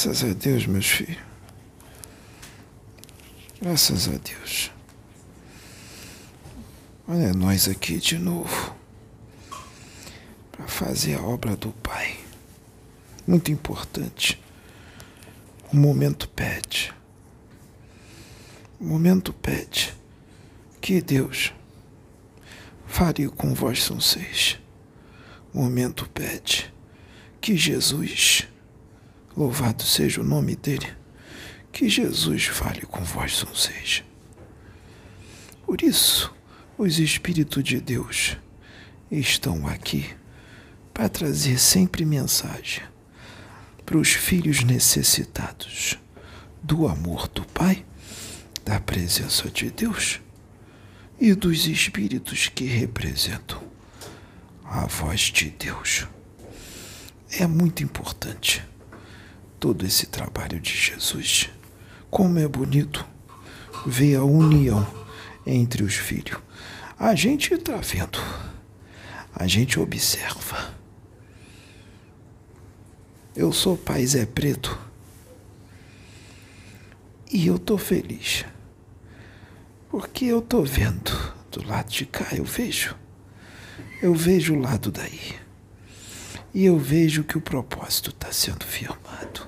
Graças a Deus, meus filhos. Graças a Deus. Olha nós aqui de novo para fazer a obra do Pai. Muito importante. O momento pede. O momento pede que Deus fale com vós são seis. O momento pede que Jesus Louvado seja o nome dele. Que Jesus fale com vós, seis. Por isso, os Espíritos de Deus estão aqui para trazer sempre mensagem para os filhos necessitados do amor do Pai, da presença de Deus e dos Espíritos que representam a voz de Deus. É muito importante todo esse trabalho de Jesus. Como é bonito ver a união entre os filhos. A gente está vendo, a gente observa. Eu sou pai Zé Preto e eu tô feliz porque eu tô vendo do lado de cá, eu vejo, eu vejo o lado daí. E eu vejo que o propósito está sendo firmado.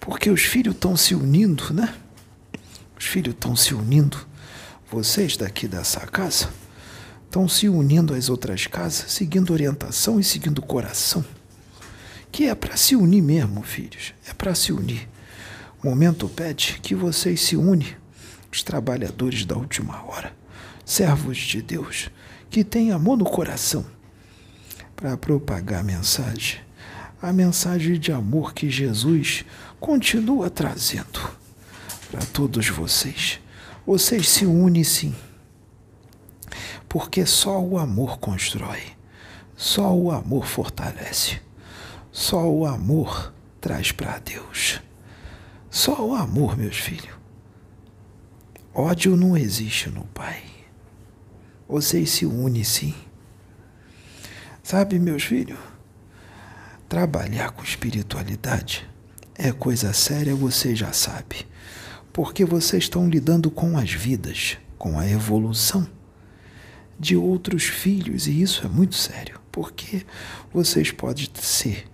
Porque os filhos estão se unindo, né? Os filhos estão se unindo. Vocês daqui dessa casa estão se unindo às outras casas, seguindo orientação e seguindo coração. Que é para se unir mesmo, filhos. É para se unir. O momento pede que vocês se unem, os trabalhadores da última hora, servos de Deus, que têm amor no coração para propagar a mensagem, a mensagem de amor que Jesus continua trazendo para todos vocês. Vocês se unem sim, porque só o amor constrói, só o amor fortalece, só o amor traz para Deus. Só o amor, meus filhos. Ódio não existe no Pai. Vocês se unem sim. Sabe, meus filhos, trabalhar com espiritualidade é coisa séria, você já sabe. Porque vocês estão lidando com as vidas, com a evolução de outros filhos, e isso é muito sério, porque vocês podem ser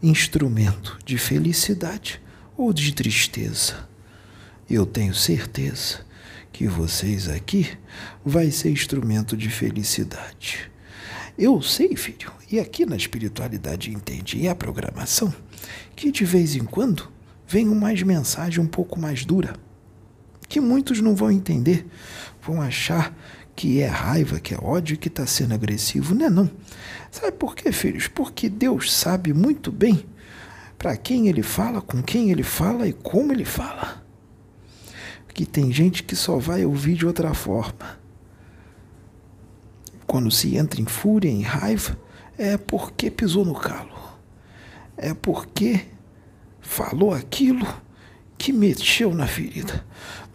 instrumento de felicidade ou de tristeza. Eu tenho certeza que vocês aqui vai ser instrumento de felicidade. Eu sei, filho, e aqui na espiritualidade entende, e a programação, que de vez em quando vem mais mensagem um pouco mais dura, que muitos não vão entender, vão achar que é raiva, que é ódio, que está sendo agressivo. Não é não. Sabe por quê, filhos? Porque Deus sabe muito bem para quem ele fala, com quem ele fala e como ele fala. Que tem gente que só vai ouvir de outra forma quando se entra em fúria, em raiva, é porque pisou no calo. É porque falou aquilo que mexeu na ferida,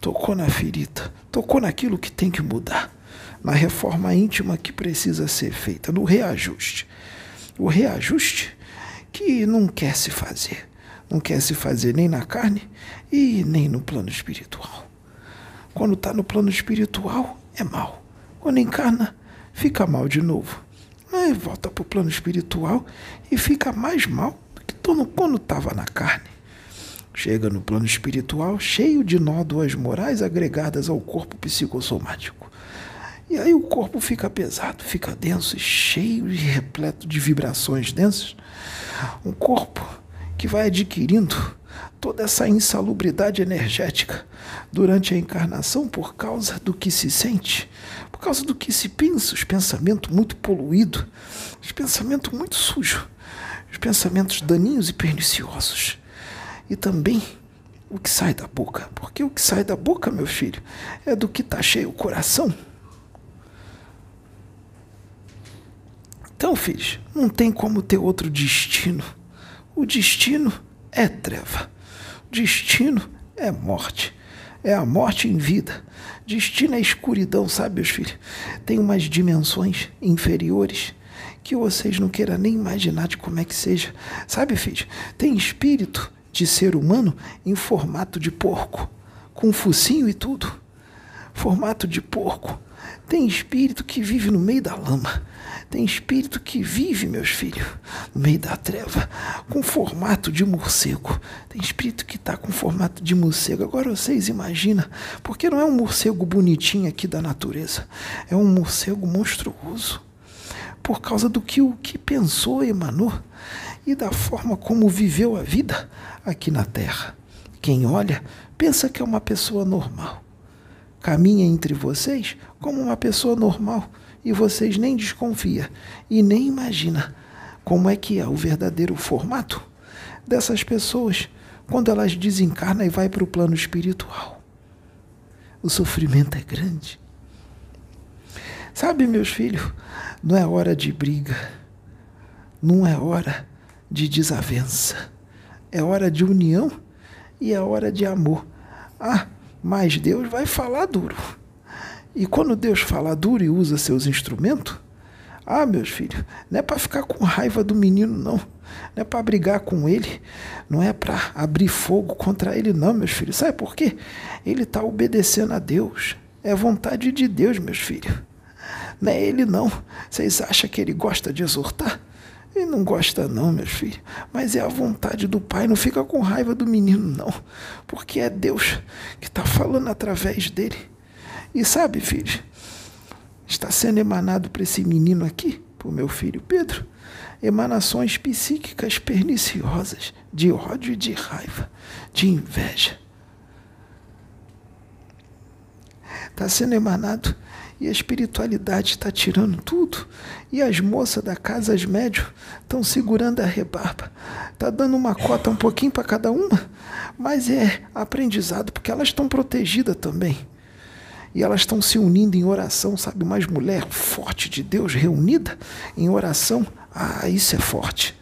tocou na ferida, tocou naquilo que tem que mudar, na reforma íntima que precisa ser feita, no reajuste. O reajuste que não quer se fazer, não quer se fazer nem na carne e nem no plano espiritual. Quando está no plano espiritual, é mal. Quando encarna, fica mal de novo. Aí volta para o plano espiritual e fica mais mal do que quando estava na carne. Chega no plano espiritual cheio de nódoas morais agregadas ao corpo psicossomático. E aí o corpo fica pesado, fica denso, cheio e repleto de vibrações densas. Um corpo que vai adquirindo toda essa insalubridade energética durante a encarnação por causa do que se sente, por causa do que se pensa, os pensamentos muito poluídos, os pensamentos muito sujos, os pensamentos daninhos e perniciosos. E também o que sai da boca, porque o que sai da boca, meu filho, é do que está cheio o coração. Então, filhos, não tem como ter outro destino. O destino é treva. Destino é morte é a morte em vida. Destino é escuridão, sabe, meus filhos? Tem umas dimensões inferiores que vocês não queiram nem imaginar de como é que seja. Sabe, filhos? Tem espírito de ser humano em formato de porco, com focinho e tudo. Formato de porco. Tem espírito que vive no meio da lama. Tem espírito que vive, meus filhos, no meio da treva, com formato de morcego. Tem espírito que está com formato de morcego. Agora vocês imaginam, porque não é um morcego bonitinho aqui da natureza, é um morcego monstruoso. Por causa do que o que pensou, emanou e da forma como viveu a vida aqui na Terra. Quem olha pensa que é uma pessoa normal. Caminha entre vocês como uma pessoa normal e vocês nem desconfia e nem imagina como é que é o verdadeiro formato dessas pessoas quando elas desencarnam e vai para o plano espiritual. O sofrimento é grande. Sabe, meus filhos, não é hora de briga, não é hora de desavença, é hora de união e é hora de amor. Ah, mas Deus vai falar duro. E quando Deus fala duro e usa seus instrumentos, ah, meus filhos, não é para ficar com raiva do menino, não. Não é para brigar com ele, não é para abrir fogo contra ele, não, meus filhos. Sabe por quê? Ele está obedecendo a Deus. É vontade de Deus, meus filhos. Não é ele, não. Vocês acham que ele gosta de exortar? Ele não gosta, não, meus filhos. Mas é a vontade do Pai. Não fica com raiva do menino, não. Porque é Deus que está falando através dele. E sabe, filho, está sendo emanado para esse menino aqui, para o meu filho Pedro, emanações psíquicas perniciosas de ódio e de raiva, de inveja. Está sendo emanado e a espiritualidade está tirando tudo. E as moças da casa, as médios, estão segurando a rebarba. Está dando uma cota um pouquinho para cada uma, mas é aprendizado, porque elas estão protegidas também e elas estão se unindo em oração, sabe? Mais mulher forte de Deus reunida em oração. Ah, isso é forte.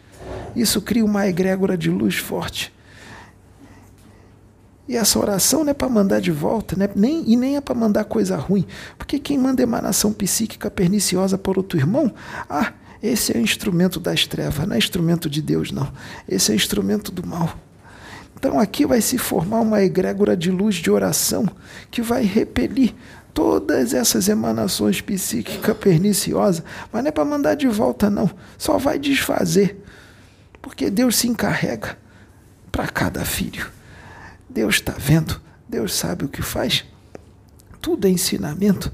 Isso cria uma egrégora de luz forte. E essa oração não é para mandar de volta, né? nem, e nem é para mandar coisa ruim. Porque quem manda emanação psíquica perniciosa por outro irmão, ah, esse é instrumento das trevas, não é instrumento de Deus, não. Esse é instrumento do mal. Então aqui vai se formar uma egrégora de luz de oração que vai repelir todas essas emanações psíquicas perniciosas, mas não é para mandar de volta não, só vai desfazer. Porque Deus se encarrega para cada filho. Deus está vendo, Deus sabe o que faz. Tudo é ensinamento,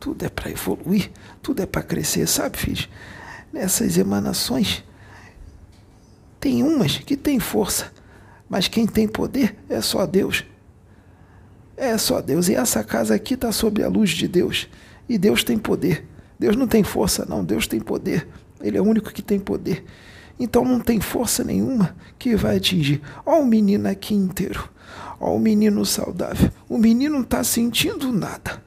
tudo é para evoluir, tudo é para crescer, sabe, filhos? Nessas emanações tem umas que têm força, mas quem tem poder é só Deus. É só Deus. E essa casa aqui está sob a luz de Deus. E Deus tem poder. Deus não tem força, não. Deus tem poder. Ele é o único que tem poder. Então não tem força nenhuma que vai atingir. Olha o menino aqui inteiro. Olha o menino saudável. O menino não está sentindo nada.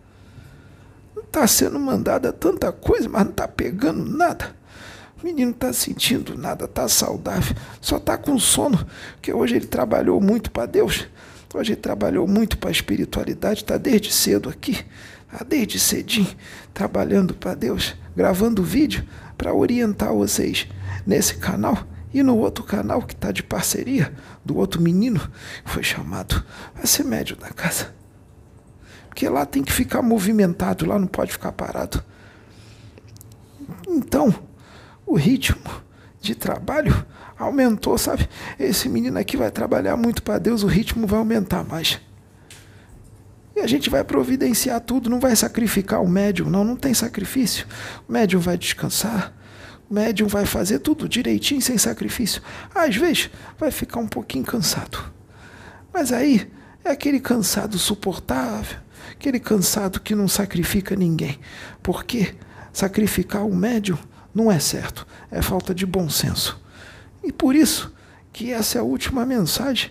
Não está sendo mandada tanta coisa, mas não está pegando nada. O menino está sentindo nada, está saudável, só está com sono, porque hoje ele trabalhou muito para Deus, hoje ele trabalhou muito para a espiritualidade, está desde cedo aqui, está desde cedinho, trabalhando para Deus, gravando vídeo para orientar vocês nesse canal e no outro canal que está de parceria do outro menino, foi chamado a ser médio da casa. Porque lá tem que ficar movimentado, lá não pode ficar parado. Então, o ritmo de trabalho aumentou, sabe? Esse menino aqui vai trabalhar muito para Deus, o ritmo vai aumentar mais. E a gente vai providenciar tudo, não vai sacrificar o médium, não, não tem sacrifício. O médium vai descansar, o médium vai fazer tudo direitinho, sem sacrifício. Às vezes vai ficar um pouquinho cansado. Mas aí é aquele cansado suportável, aquele cansado que não sacrifica ninguém. Porque sacrificar o médium não é certo, é falta de bom senso. E por isso que essa é a última mensagem.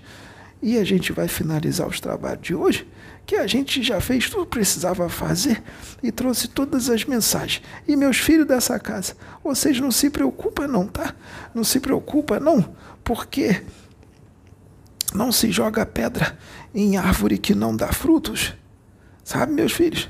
E a gente vai finalizar os trabalhos de hoje, que a gente já fez tudo que precisava fazer e trouxe todas as mensagens. E meus filhos dessa casa, vocês não se preocupam não, tá? Não se preocupa não, porque não se joga pedra em árvore que não dá frutos. Sabe, meus filhos?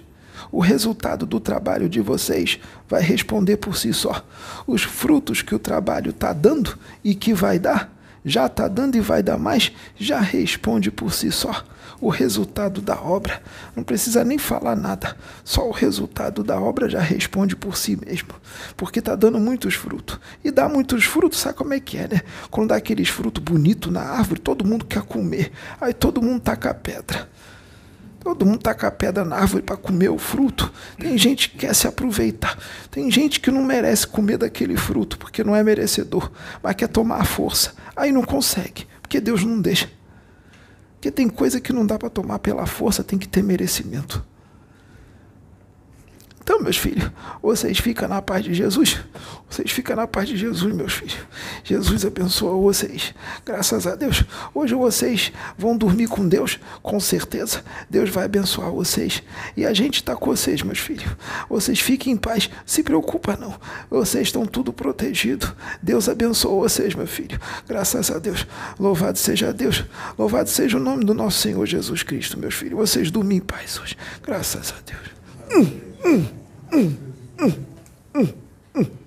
O resultado do trabalho de vocês vai responder por si só. Os frutos que o trabalho está dando e que vai dar já está dando e vai dar mais, já responde por si só o resultado da obra. Não precisa nem falar nada, só o resultado da obra já responde por si mesmo, porque está dando muitos frutos. E dá muitos frutos, sabe como é que é, né? Quando dá aqueles frutos bonitos na árvore, todo mundo quer comer, aí todo mundo taca a pedra. Todo mundo taca a pedra na árvore para comer o fruto. Tem gente que quer se aproveitar. Tem gente que não merece comer daquele fruto porque não é merecedor, mas quer tomar a força. Aí não consegue, porque Deus não deixa. Porque tem coisa que não dá para tomar pela força, tem que ter merecimento. Então, meus filhos, vocês ficam na paz de Jesus? Vocês ficam na paz de Jesus, meus filhos. Jesus abençoa vocês. Graças a Deus. Hoje vocês vão dormir com Deus, com certeza. Deus vai abençoar vocês. E a gente está com vocês, meus filhos. Vocês fiquem em paz. Se preocupa não. Vocês estão tudo protegido. Deus abençoa vocês, meu filho. Graças a Deus. Louvado seja Deus. Louvado seja o nome do nosso Senhor Jesus Cristo, meus filhos. Vocês dormem em paz hoje. Graças a Deus. Hum. mm, mm, mm, mm. mm, mm.